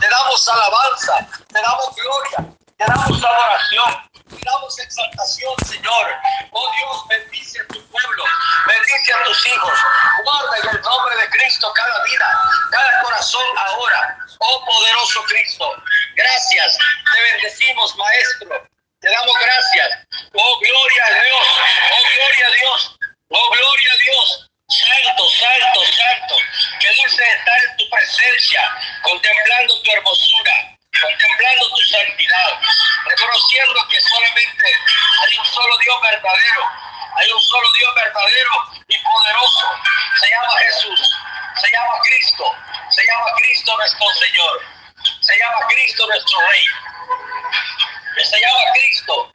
te damos alabanza, te damos gloria, te damos adoración. Te damos exaltación, Señor. Oh Dios, bendice a tu pueblo, bendice a tus hijos. Guarda en el nombre de Cristo cada vida, cada corazón ahora. Oh poderoso Cristo, gracias. Te bendecimos, Maestro. Te damos gracias. Oh gloria a Dios. Oh gloria a Dios. Oh gloria a Dios. Santo, santo, santo. Qué dulce estar en tu presencia, contemplando tu hermosura contemplando tu santidad, reconociendo que solamente hay un solo Dios verdadero, hay un solo Dios verdadero y poderoso. Se llama Jesús, se llama Cristo, se llama Cristo nuestro Señor, se llama Cristo nuestro Rey, se llama Cristo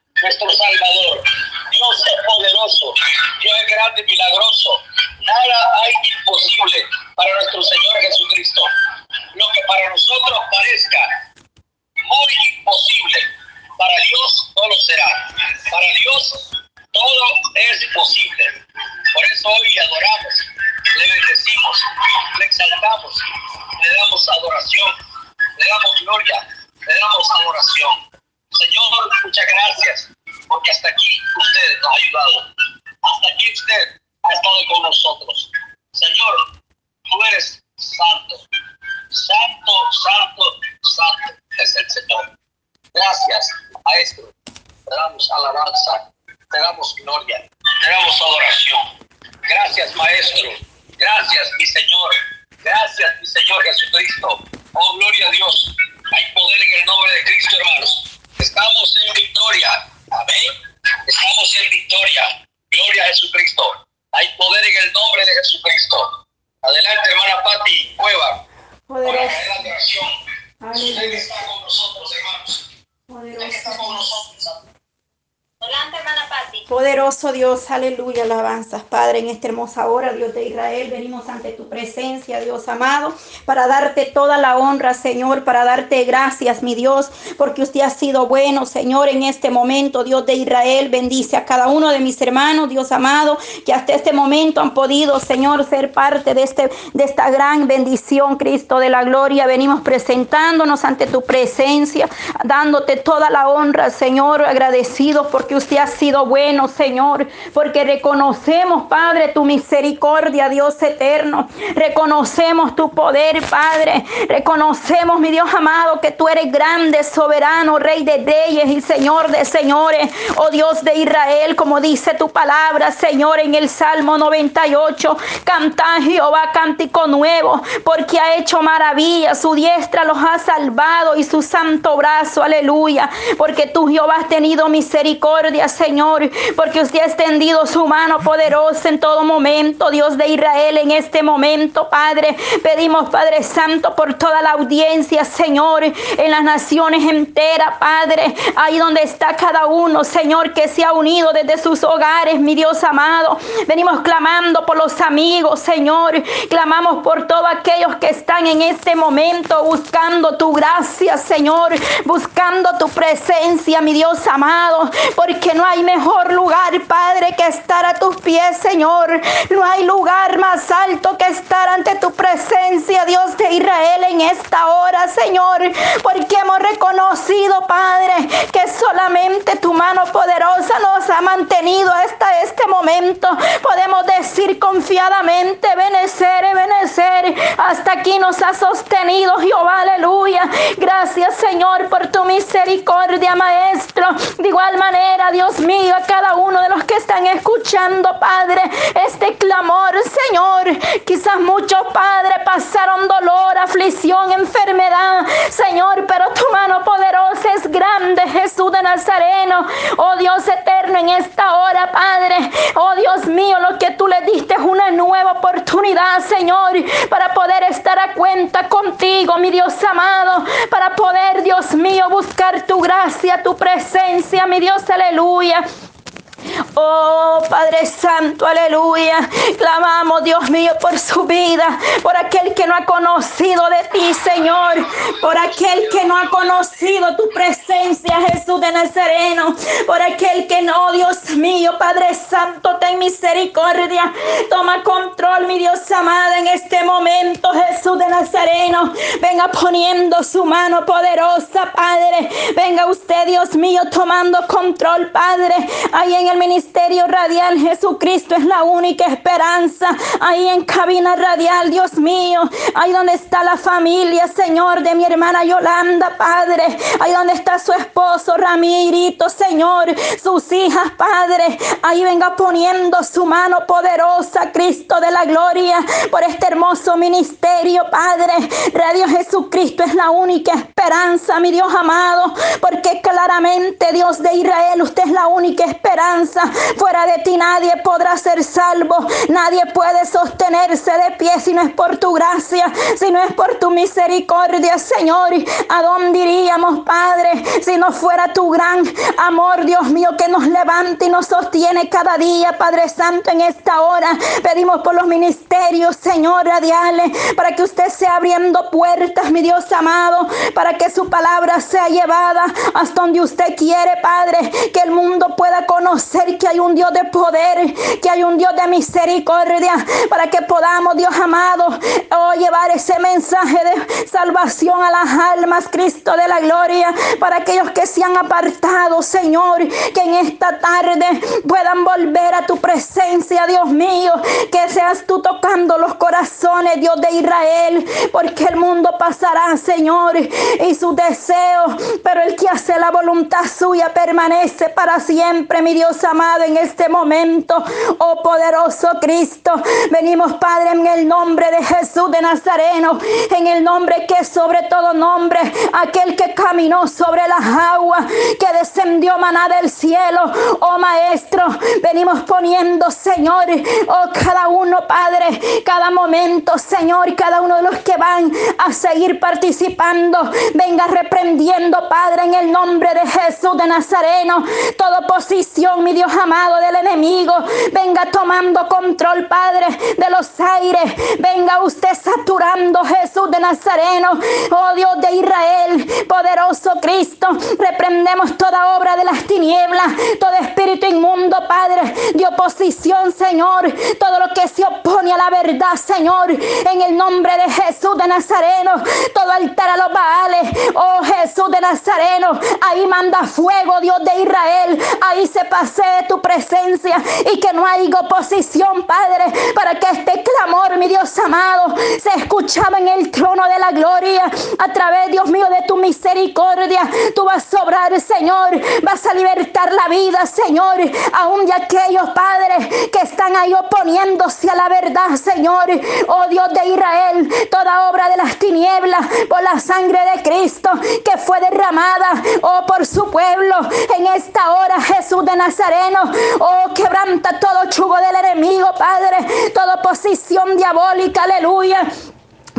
Dios, aleluya, alabanzas, Padre, en esta hermosa hora, Dios de Israel, venimos ante tu presencia, Dios amado, para darte toda la honra, Señor, para darte gracias, mi Dios, porque usted ha sido bueno, Señor, en este momento, Dios de Israel, bendice a cada uno de mis hermanos, Dios amado, que hasta este momento han podido, Señor, ser parte de, este, de esta gran bendición, Cristo de la gloria. Venimos presentándonos ante tu presencia, dándote toda la honra, Señor, agradecidos porque usted ha sido bueno, Señor, porque reconocemos, Padre, tu misericordia, Dios eterno. Reconocemos tu poder, Padre. Reconocemos, mi Dios amado, que tú eres grande, soberano, Rey de reyes y Señor de señores. Oh Dios de Israel, como dice tu palabra, Señor, en el Salmo 98. Canta Jehová cántico nuevo, porque ha hecho maravillas. Su diestra los ha salvado y su santo brazo, aleluya. Porque tú, Jehová, has tenido misericordia, Señor, porque usted ha extendido su mano poderosa en todo momento, Dios de Israel, en este momento, Padre. Pedimos, Padre Santo, por toda la audiencia, Señor, en las naciones enteras, Padre, ahí donde está cada uno, Señor, que se ha unido desde sus hogares, mi Dios amado. Venimos clamando por los amigos, Señor. Clamamos por todos aquellos que están en este momento buscando tu gracia, Señor, buscando tu presencia, mi Dios amado, porque no hay mejor lugar, Padre, que estar a tus pies, Señor. No hay lugar más alto que estar ante tu presencia, Dios de Israel, en esta hora, Señor. Porque hemos reconocido, Padre, que solamente tu mano poderosa nos ha mantenido hasta este momento. Podemos decir confiadamente, benecer, benecer. Hasta aquí nos ha sostenido, Jehová, aleluya. Gracias, Señor, por tu misericordia, Maestro. De igual manera, Dios mío, a cada uno de los que están escuchando, Padre, este clamor, Señor. Quizás muchos padres pasaron dolor, aflicción, enfermedad, Señor, pero tu mano poderosa es grande, Jesús de Nazareno. Oh Dios eterno, en esta hora, Padre, oh Dios mío, lo que tú le diste es una nueva oportunidad, Señor, para poder estar a cuenta contigo, mi Dios amado, para poder, Dios mío, buscar tu gracia, tu presencia, mi Dios, aleluya. Oh Padre Santo, aleluya. Clamamos, Dios mío, por su vida, por aquel que no ha conocido de ti, Señor, por aquel que no ha conocido tu presencia, Jesús de Nazareno, por aquel que no, Dios mío, Padre Santo, ten misericordia. Toma control, mi Dios amado, en este momento, Jesús de Nazareno. Venga poniendo su mano poderosa, Padre. Venga usted, Dios mío, tomando control, Padre. Ahí en el ministerio radial, Jesucristo es la única esperanza. Ahí en cabina radial, Dios mío. Ahí donde está la familia, Señor, de mi hermana Yolanda, Padre. Ahí donde está su esposo, Ramirito, Señor. Sus hijas, Padre. Ahí venga poniendo su mano poderosa, Cristo de la gloria, por este hermoso ministerio, Padre. Radio Jesucristo es la única esperanza, mi Dios amado, porque claramente, Dios de Israel, usted es la única esperanza. Fuera de ti nadie podrá ser salvo, nadie puede sostenerse de pie si no es por tu gracia, si no es por tu misericordia, Señor. ¿A dónde iríamos, Padre, si no fuera tu gran amor, Dios mío, que nos levanta y nos sostiene cada día, Padre Santo, en esta hora? Pedimos por los ministerios, Señor, radiales, para que usted sea abriendo puertas, mi Dios amado, para que su palabra sea llevada hasta donde usted quiere, Padre, que el mundo pueda conocer que hay un Dios de poder, que hay un Dios de misericordia, para que podamos, Dios amado, oh, llevar ese mensaje de salvación a las almas, Cristo de la gloria, para aquellos que se han apartado, Señor, que en esta tarde puedan volver a tu presencia, Dios mío, que seas tú tocando los corazones, Dios de Israel, porque el mundo pasará, Señor, y sus deseos, pero el que hace la voluntad suya permanece para siempre, mi Dios amado, en este momento, oh poderoso Cristo, venimos, Padre, en el nombre de Jesús de Nazareno, en el nombre que es sobre todo nombre, aquel que caminó sobre las aguas, que descendió maná del cielo, oh Maestro, venimos poniendo, Señor, oh cada uno, Padre, cada momento, Señor, cada uno de los que van a seguir participando, venga reprendiendo, Padre, en el nombre de Jesús de Nazareno, toda oposición, mi Dios amado, del enemigo, venga tomando control, Padre, de los aires, venga usted saturando Jesús de Nazareno, oh Dios de Israel, poderoso Cristo, reprendemos toda obra de las tinieblas, todo espíritu inmundo, Padre, de oposición, Señor, todo lo que se opone a la verdad, Señor, en el nombre de Jesús de Nazareno, todo altar a los Baales, oh Jesús de Nazareno, ahí manda fuego, Dios de Israel, ahí se pasee tu presencia y que no haya oposición, Padre, para que este clamor, mi Dios amado, se escuchaba en el trono de la gloria a través, Dios mío, de tu misericordia. Tú vas a obrar, Señor, vas a libertar la vida, Señor, aún de aquellos padres que están ahí oponiéndose a la verdad, Señor. Oh Dios de Israel, toda obra de las tinieblas por la sangre de Cristo que fue derramada, oh por su pueblo en esta hora, Jesús de Nazareno. Oh, quebranta todo chugo del enemigo, Padre, toda posición diabólica, aleluya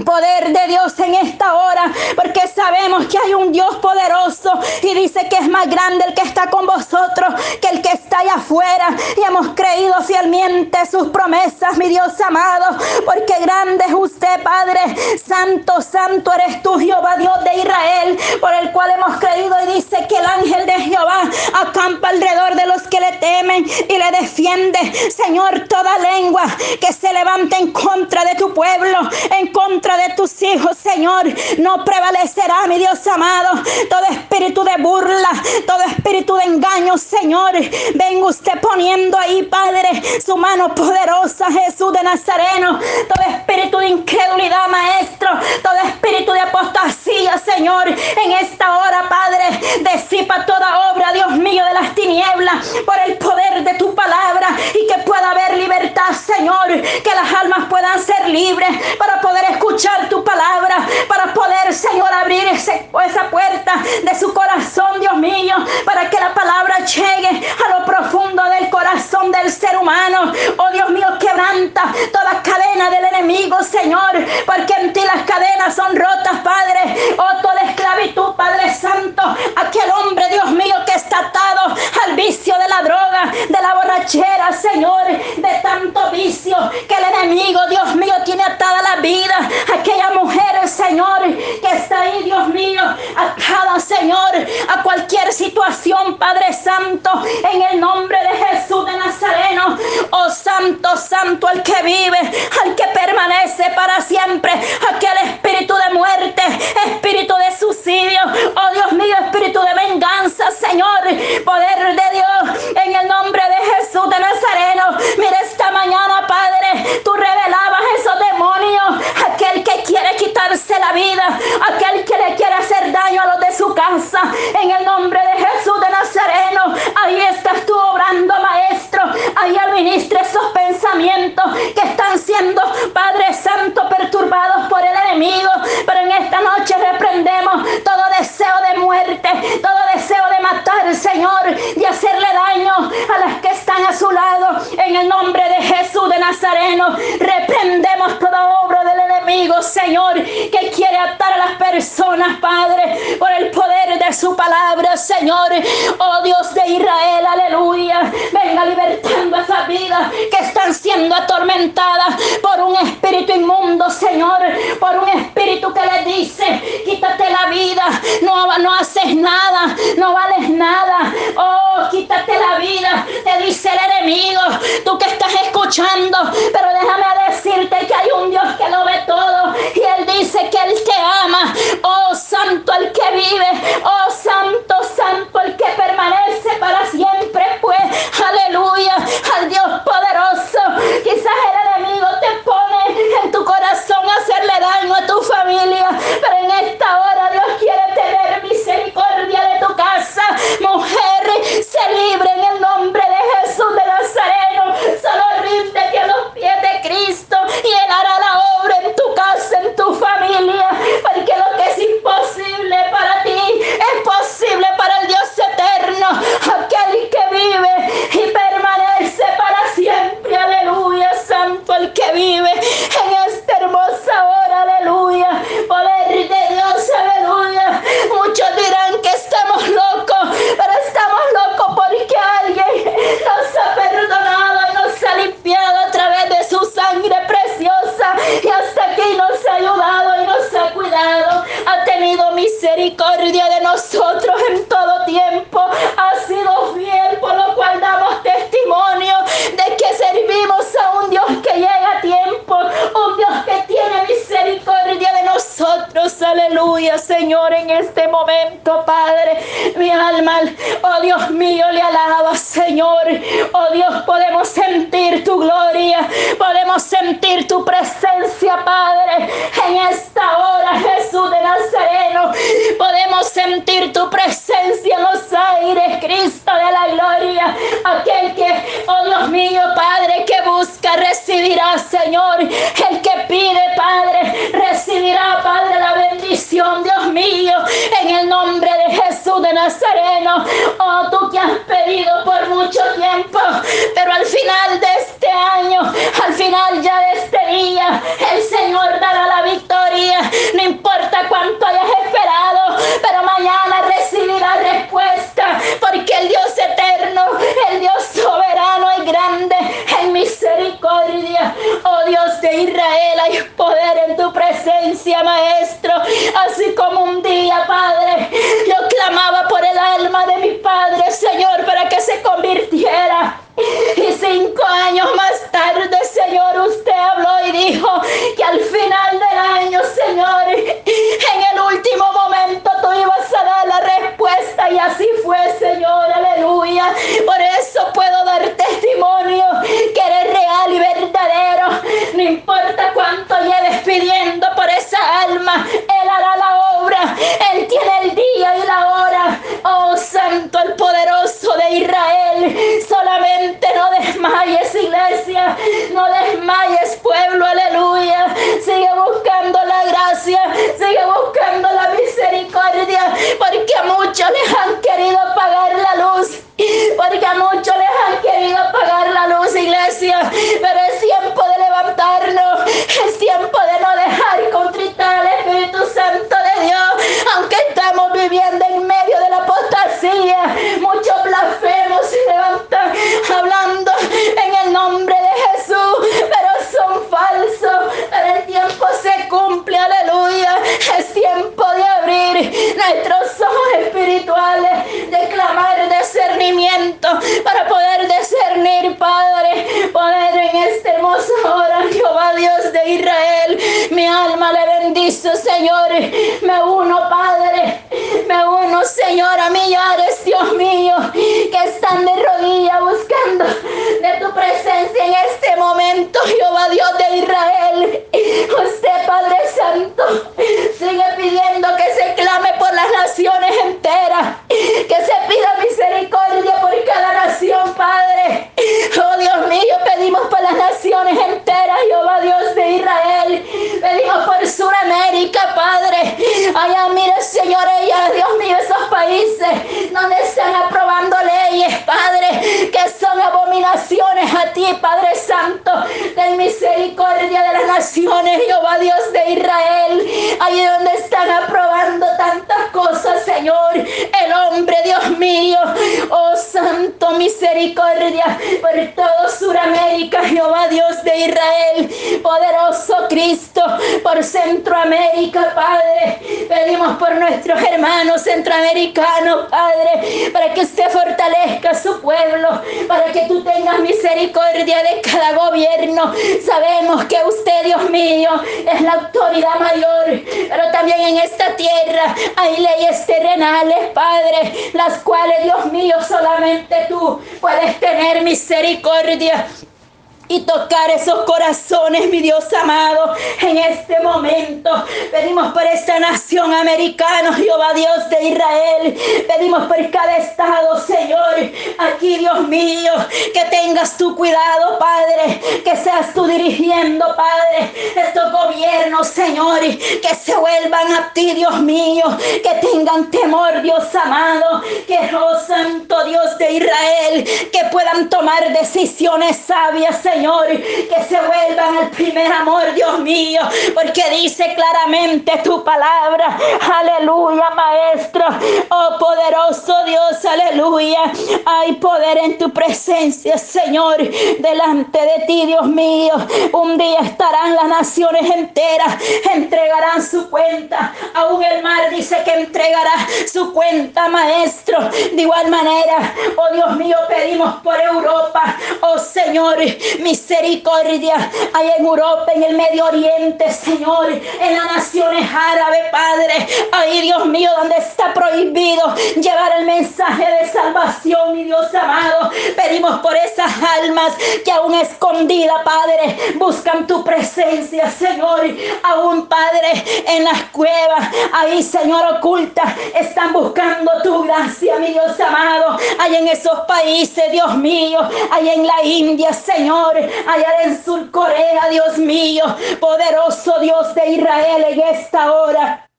poder de Dios en esta hora, porque sabemos que hay un Dios poderoso y dice que es más grande el que está con vosotros que el que está allá afuera. Y hemos creído fielmente sus promesas, mi Dios amado, porque grande es usted, Padre. Santo, santo eres tú, Jehová, Dios de Israel, por el cual hemos creído y dice que el ángel de Jehová acampa alrededor de los que le temen y le defiende. Señor, toda lengua que se levante en contra de tu pueblo, en contra de tus hijos, Señor, no prevalecerá, mi Dios amado, todo espíritu de burla, todo espíritu de engaño, Señor. Venga usted poniendo ahí, Padre, su mano poderosa, Jesús de Nazareno, todo espíritu de incredulidad, Maestro, todo espíritu de apostasía, Señor, en esta hora, Padre, disipa toda obra, Dios mío, de las tinieblas, por el poder de tu palabra y que pueda haber libertad, Señor, que las almas puedan ser libres para poder escuchar tu palabra, para poder, Señor, abrir ese, esa puerta de su corazón, Dios mío, para que la palabra llegue a lo profundo del corazón del ser humano. Oh Dios mío, quebranta toda cadena del enemigo, Señor, porque en ti las cadenas son rotas, Padre. Oh, toda esclavitud, Padre Santo, aquel hombre, atado al vicio de la droga, de la borrachera vicio que el enemigo, Dios mío, tiene atada la vida. Aquella mujer, Señor, que está ahí, Dios mío, atada, Señor, a cualquier situación, Padre Santo, en el nombre de Jesús de Nazareno. Oh Santo, Santo, el que vive, al que permanece para siempre, aquel espíritu de muerte, Señor. Oh Dios de Israel, aleluya. Venga libertando esas vidas que están siendo atormentadas por un espíritu inmundo, Señor, por un espíritu que le dice, quítate la vida, no, no haces nada, no vales nada. Oh, quítate la vida, te dice el enemigo, tú que estás escuchando, pero déjame decirte que hay un Dios que lo ve todo y él dice que él te ama. Oh, santo el que vive, oh, santo, santo el que Nazareno. Oh, tú que has pedido por mucho tiempo, pero al final de este año, al final ya de este día, el Señor dará la victoria. No importa cuánto hayas esperado, pero mañana recibirás respuesta, porque el Dios eterno, el Dios soberano y grande en misericordia, oh Dios de Israel, hay poder en tu presencia, Maestro, así como un día, Padre, yo clamaba por el alma de Señor, para que se convirtiera. Y cinco años más tarde, Señor, usted habló y dijo que al final del año, Señor, en el último momento tú ibas a dar la respuesta y así fue, Señor, aleluya. Por eso puedo dar testimonio que eres real y verdadero. No importa Cristo, Señor. Me uno, Padre. Me uno, Señor, a millares, Dios mío, que están de rodillas buscando de tu presencia en este momento, Jehová Dios de Israel. Misericordia por todo Suramérica, Jehová Dios de Israel. Poderoso Cristo, por Centroamérica, Padre. Pedimos por nuestros hermanos centroamericanos, Padre, para que usted fortalezca su pueblo, para que tú tengas misericordia de cada gobierno. Sabemos que usted, Dios mío, es la autoridad mayor, pero también en esta tierra hay leyes terrenales, Padre, las cuales, Dios mío, solamente tú puedes tener misericordia y tocar esos corazones, mi Dios amado, en este momento. Pedimos por esta nación americana, Jehová Dios de Israel. Pedimos por cada estado, Señor. Aquí, Dios mío, que tengas tu cuidado, Padre. Que seas tú dirigiendo, Padre, estos gobiernos, Señor. Que se vuelvan a ti, Dios mío. Que tengan temor, Dios amado. Que, oh Santo Dios de Israel, que puedan tomar decisiones sabias, Señor Señor, que se vuelvan al primer amor, Dios mío, porque dice claramente tu palabra, aleluya, Maestro, oh poderoso Dios, aleluya, hay poder en tu presencia, Señor, delante de ti, Dios mío, un día estarán las naciones enteras, entregarán su cuenta, aún el mar dice que entregará su cuenta, Maestro, de igual manera, oh Dios mío, pedimos por Europa, oh Señor, mi misericordia. Hay en Europa, en el Medio Oriente, Señor, en las naciones árabes, Padre. Ay, Dios mío, donde está prohibido llevar el mensaje de salvación, mi Dios amado. Pedimos por esas almas que aún escondida, Padre, buscan tu presencia, Señor. Aún, Padre, en las cuevas, ahí, Señor, oculta, están buscando tu gracia, mi Dios amado. Hay en esos países, Dios mío, hay en la India, Señor, allá en Sur Corea, Dios mío, poderoso Dios de Israel en esta hora.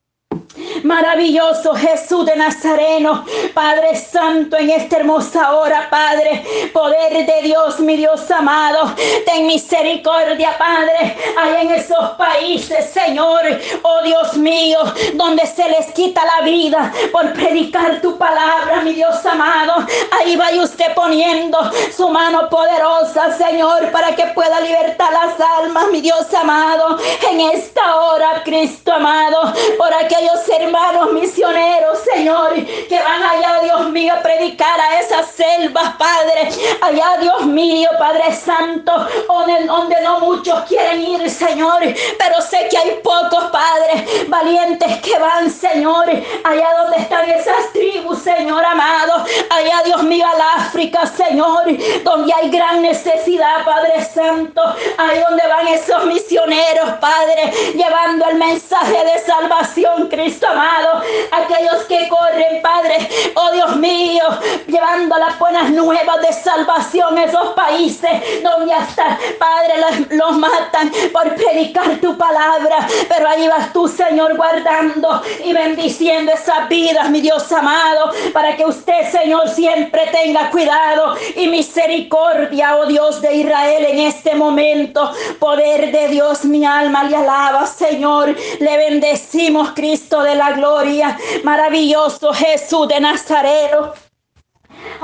Maravilloso Jesús de Nazareno, Padre Santo, en esta hermosa hora, Padre, poder de Dios, mi Dios amado, ten misericordia, Padre, hay en esos países, Señor, oh Dios mío, donde se les quita la vida por predicar tu palabra, mi Dios amado, ahí vaya usted poniendo su mano poderosa, Señor, para que pueda libertar las almas, mi Dios amado, en esta hora, Cristo amado, por aquellos hermanos misioneros, Señor, que van allá, Dios mío, a predicar a esas selvas, Padre. Allá, Dios mío, Padre Santo, donde, donde no muchos quieren ir, Señor, pero sé que hay pocos, Padre, valientes que van, Señor, allá donde están esas tribus, Señor amado. Allá, Dios mío, al África, Señor, donde hay gran necesidad, Padre Santo. Ahí donde van esos misioneros, Padre, llevando el mensaje de salvación, Cristo amado, aquellos que corren, Padre, oh Dios mío, llevando las buenas nuevas de salvación a esos países donde hasta, Padre, los matan por predicar tu palabra, pero ahí vas tú, Señor, guardando y bendiciendo esas vidas, mi Dios amado, para que usted, Señor, siempre tenga cuidado y misericordia, oh Dios de Israel, en este momento, poder de Dios, mi alma le alaba, Señor, le bendecimos, Cristo de la gloria. Maravilloso Jesús de Nazareno.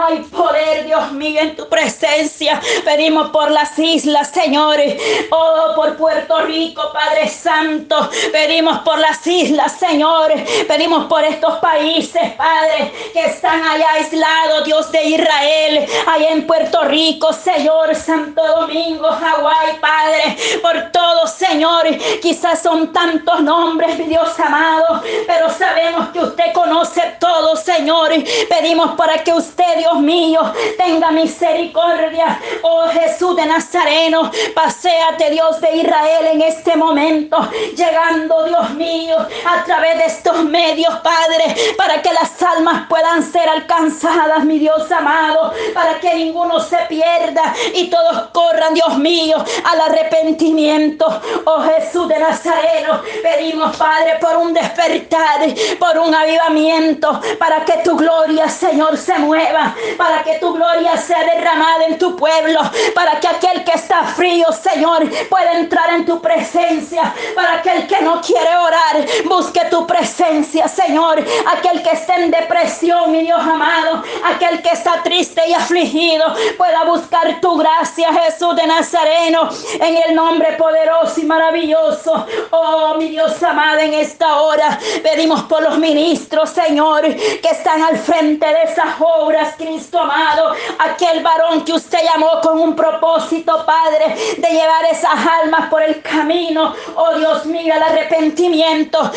Hay poder, Dios mío, en tu presencia. Pedimos por las islas, Señor. Oh, por Puerto Rico, Padre Santo. Pedimos por las islas, Señor. Pedimos por estos países, Padre, que están allá aislados, Dios de Israel. Allá en Puerto Rico, Señor, Santo Domingo, Hawái, Padre. Por todos, Señor. Quizás son tantos nombres, Dios amado. Pero sabemos que usted conoce todo, Señor. Pedimos para que usted, Dios mío, tenga misericordia. Oh Jesús de Nazareno, paséate, Dios de Israel, en este momento, llegando, Dios mío, a través de estos medios, Padre, para que las almas puedan ser alcanzadas, mi Dios amado, para que ninguno se pierda y todos corran, Dios mío, al arrepentimiento. Oh Jesús de Nazareno, pedimos, Padre, por un despertar, por un avivamiento, para que tu gloria, Señor, se mueva, para que tu gloria sea derramada en tu pueblo, para que aquel que está frío, Señor, pueda entrar en tu presencia, para aquel que no quiere orar, busque tu presencia, Señor, aquel que esté en depresión, mi Dios amado, aquel que está triste y afligido, pueda buscar tu gracia, Jesús de Nazareno, en el nombre poderoso y maravilloso, oh mi Dios amado, en esta hora pedimos por los ministros, Señor, que están al frente de esas obras, Cristo amado, aquel varón que usted llamó con un propósito, Padre, de llevar esas almas por el camino, oh Dios mío, al arrepentimiento.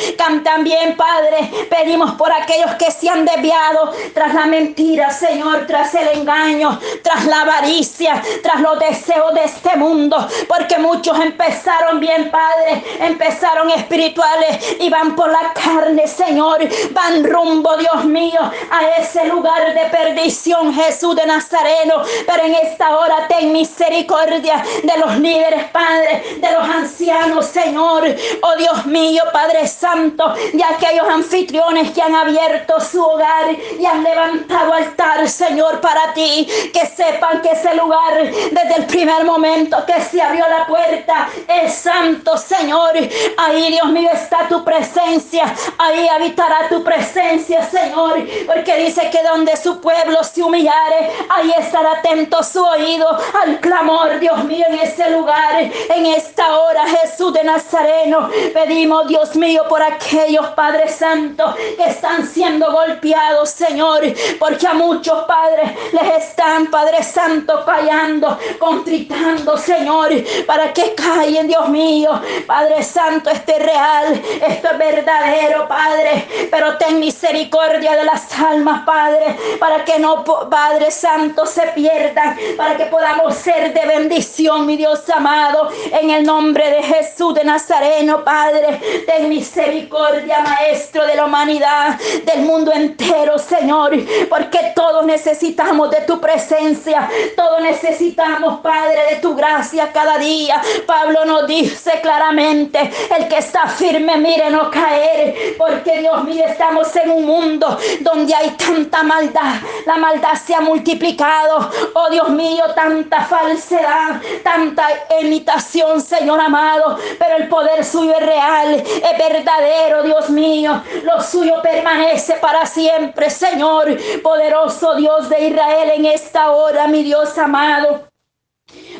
También, Padre, pedimos por aquellos que se han desviado tras la mentira, Señor, tras el engaño, tras la avaricia, tras los deseos de este mundo, porque muchos empezaron bien, Padre, empezaron espirituales y van por la carne, Señor, van rumbo, Dios mío, a ese lugar de perdición, Jesús de Nazareno. Pero en esta hora ten misericordia de los líderes, Padre, de los ancianos, Señor. Oh Dios mío, Padre Santo, de aquellos anfitriones que han abierto su hogar y han levantado altar, Señor, para ti. Que sepan que ese lugar, desde el primer momento que se abrió la puerta, es santo, Señor. Ahí, Dios mío, está tu presencia. Ahí habitará tu presencia, Señor. Porque dice que donde su pueblo se humillare, ahí estará atento su oído al clamor, Dios mío, en ese lugar, en esta hora, Jesús de Nazareno. Pedimos, Dios mío, por aquellos, Padre Santo, que están siendo golpeados, Señor, porque a muchos padres les están, Padre Santo, callando, contritando, Señor, para que callen, Dios mío. Padre Santo, este es real, esto es verdadero, Padre, pero ten misericordia de las almas, Padre, para que no, Padre Santo, se pierdan, para que podamos ser de bendición, mi Dios amado, en el nombre de Jesús de Nazareno, Padre, ten misericordia, Maestro de la humanidad, del mundo entero, Señor, porque todos necesitamos de tu presencia, todos necesitamos, Padre, de tu gracia cada día. Pablo nos dice claramente, el que está firme, mire no caer, porque Dios mío, estamos en un mundo donde hay tanta maldad, la maldad se ha multiplicado, oh Dios mío, tanta falsedad, tanta imitación, Señor amado, pero el poder suyo es real, es verdadero, Dios mío, lo suyo permanece para siempre, Señor, poderoso Dios de Israel en esta hora, mi Dios amado.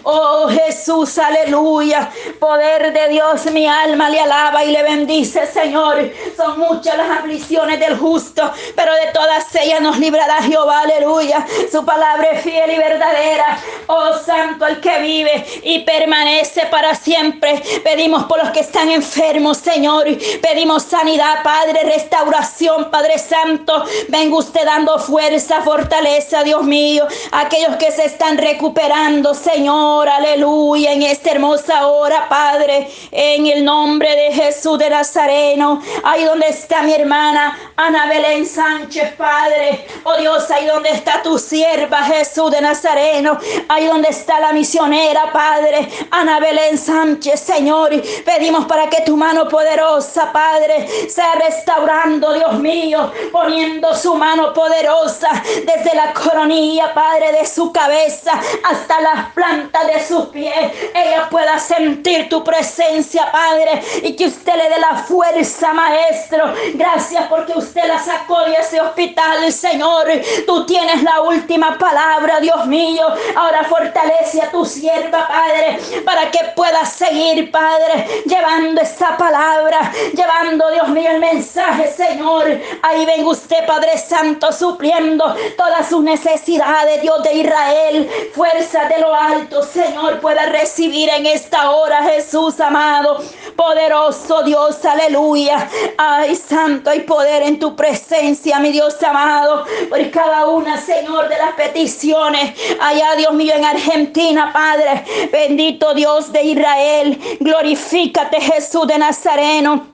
Oh Jesús, aleluya. Poder de Dios, mi alma le alaba y le bendice, Señor. Son muchas las aflicciones del justo, pero de todas ellas nos librará Jehová, aleluya. Su palabra es fiel y verdadera. Oh Santo, el que vive y permanece para siempre. Pedimos por los que están enfermos, Señor. Pedimos sanidad, Padre, restauración, Padre Santo. Venga usted dando fuerza, fortaleza, Dios mío. Aquellos que se están recuperando, Señor aleluya, en esta hermosa hora, Padre, en el nombre de Jesús de Nazareno, ahí donde está mi hermana Ana Belén Sánchez, Padre, oh Dios, ahí donde está tu sierva Jesús de Nazareno, ahí donde está la misionera, Padre, Ana Belén Sánchez, Señor, pedimos para que tu mano poderosa, Padre, sea restaurando, Dios mío, poniendo su mano poderosa desde la coronilla, Padre, de su cabeza hasta las plantas de sus pies, ella pueda sentir tu presencia, Padre, y que usted le dé la fuerza, Maestro. Gracias porque usted la sacó de ese hospital, Señor. Tú tienes la última palabra, Dios mío. Ahora fortalece a tu sierva, Padre, para que pueda seguir, Padre, llevando esta palabra, llevando, Dios mío, el mensaje, Señor. Ahí ven usted, Padre Santo, supliendo todas sus necesidades, Dios de Israel. Fuerza de lo alto, Señor, pueda recibir en esta hora, Jesús amado. Poderoso Dios, aleluya. Ay, santo, hay poder en tu presencia, mi Dios amado. Por cada una, Señor, de las peticiones. Allá, Dios mío, en Argentina, Padre. Bendito Dios de Israel. Glorifícate, Jesús de Nazareno.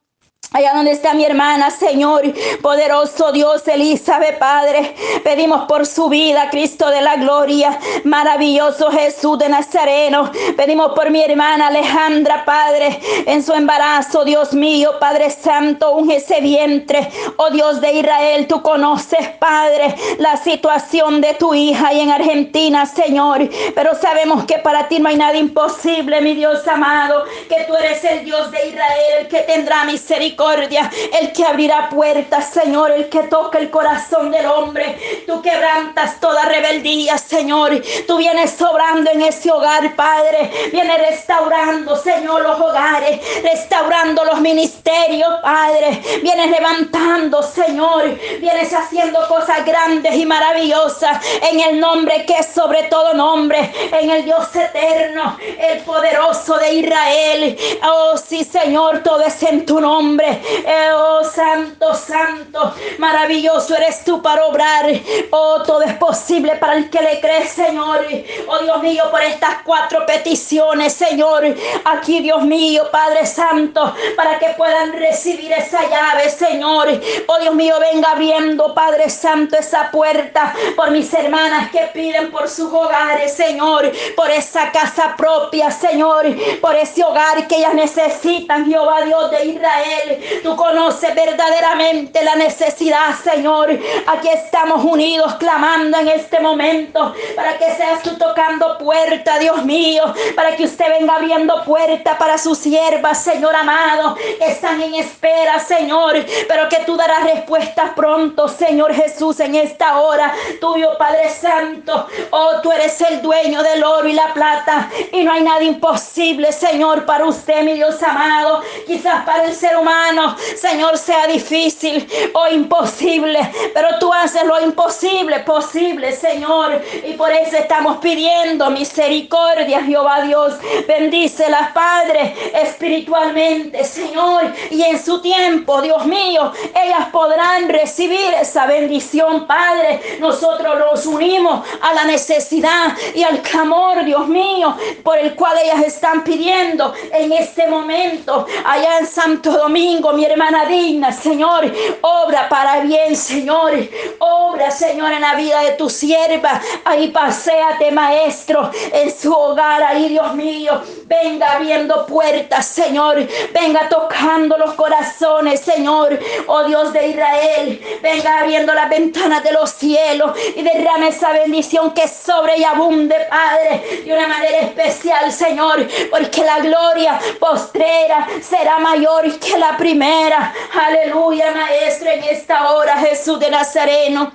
Allá donde está mi hermana, Señor, poderoso Dios, Elizabeth, Padre, pedimos por su vida, Cristo de la gloria, maravilloso Jesús de Nazareno. Pedimos por mi hermana Alejandra, Padre, en su embarazo, Dios mío, Padre Santo, unge ese vientre. Oh Dios de Israel, tú conoces, Padre, la situación de tu hija y en Argentina, Señor. Pero sabemos que para ti no hay nada imposible, mi Dios amado, que tú eres el Dios de Israel, que tendrá misericordia el que abrirá puertas, Señor, el que toca el corazón del hombre. Tú quebrantas toda rebeldía, Señor. Tú vienes sobrando en ese hogar, Padre. Vienes restaurando, Señor, los hogares, restaurando los ministerios, Padre. Vienes levantando, Señor. Vienes haciendo cosas grandes y maravillosas en el nombre que es sobre todo nombre, en el Dios eterno, el poderoso de Israel. Oh, sí, Señor, todo es en tu nombre. Oh, santo, santo, maravilloso eres tú para obrar. Oh, todo es posible para el que le cree, Señor. Oh, Dios mío, por estas cuatro peticiones, Señor. Aquí, Dios mío, Padre Santo, para que puedan recibir esa llave, Señor. Oh, Dios mío, venga abriendo, Padre Santo, esa puerta por mis hermanas que piden por sus hogares, Señor. Por esa casa propia, Señor. Por ese hogar que ellas necesitan, Jehová Dios de Israel. Tú conoces verdaderamente la necesidad, Señor. Aquí estamos unidos clamando en este momento para que seas tú tocando puerta, Dios mío, para que usted venga abriendo puerta para sus siervas, Señor amado, que están en espera, Señor, pero que tú darás respuestas pronto, Señor Jesús, en esta hora. Tuyo, Padre Santo, oh, tú eres el dueño del oro y la plata y no hay nada imposible, Señor, para usted, mi Dios amado. Quizás para el ser humano Señor, sea difícil o imposible, pero tú haces lo imposible posible, Señor. Y por eso estamos pidiendo misericordia, Jehová Dios. Bendícelas, Padre, espiritualmente, Señor. Y en su tiempo, Dios mío, ellas podrán recibir esa bendición, Padre. Nosotros nos unimos a la necesidad y al clamor, Dios mío, por el cual ellas están pidiendo en este momento allá en Santo Domingo mi hermana digna, Señor. Obra para bien, Señor. Obra, Señor, en la vida de tu sierva. Ahí paséate, Maestro, en su hogar, ahí, Dios mío. Venga abriendo puertas, Señor. Venga tocando los corazones, Señor. Oh Dios de Israel. Venga abriendo las ventanas de los cielos y derrame esa bendición que sobre y abunde, Padre, de una manera especial, Señor. Porque la gloria postrera será mayor que la primera primera. Aleluya, Maestro, en esta hora, Jesús de Nazareno.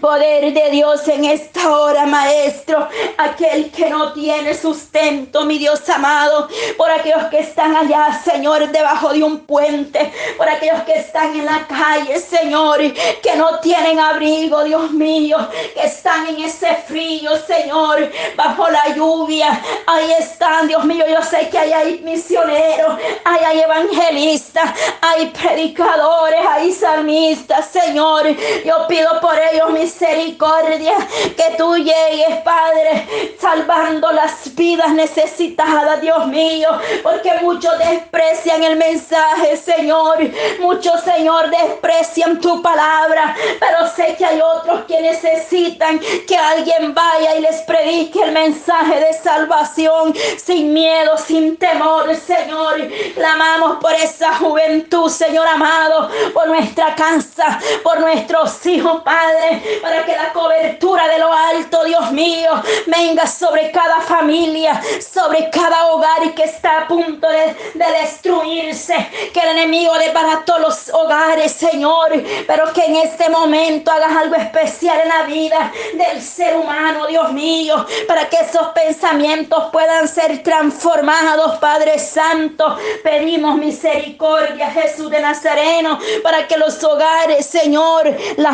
Poder de Dios en esta hora, Maestro. Aquel que no tiene sustento, mi Dios amado. Por aquellos que están allá, Señor, debajo de un puente. Por aquellos que están en la calle, Señor. Que no tienen abrigo, Dios mío. Que están en ese frío, Señor. Bajo la lluvia. Ahí están, Dios mío. Yo sé que ahí hay misioneros. Ahí hay evangelistas. Hay predicadores. Hay salmistas, Señor. Yo pido por ellos misericordia, que tú llegues, Padre, salvando las vidas necesitadas, Dios mío, porque muchos desprecian el mensaje, Señor. Muchos, Señor, desprecian tu palabra, pero sé que hay otros que necesitan que alguien vaya y les predique el mensaje de salvación sin miedo, sin temor, Señor. Clamamos por esa juventud, Señor amado, por nuestra casa, por nuestros hijos, Padre para que la cobertura de lo alto, Dios mío, venga sobre cada familia, sobre cada hogar y que está a punto de, de destruirse, que el enemigo desbarató los hogares, Señor, pero que en este momento hagas algo especial en la vida del ser humano, Dios mío, para que esos pensamientos puedan ser transformados, Padre Santo. Pedimos misericordia, Jesús de Nazareno, para que los hogares, Señor, las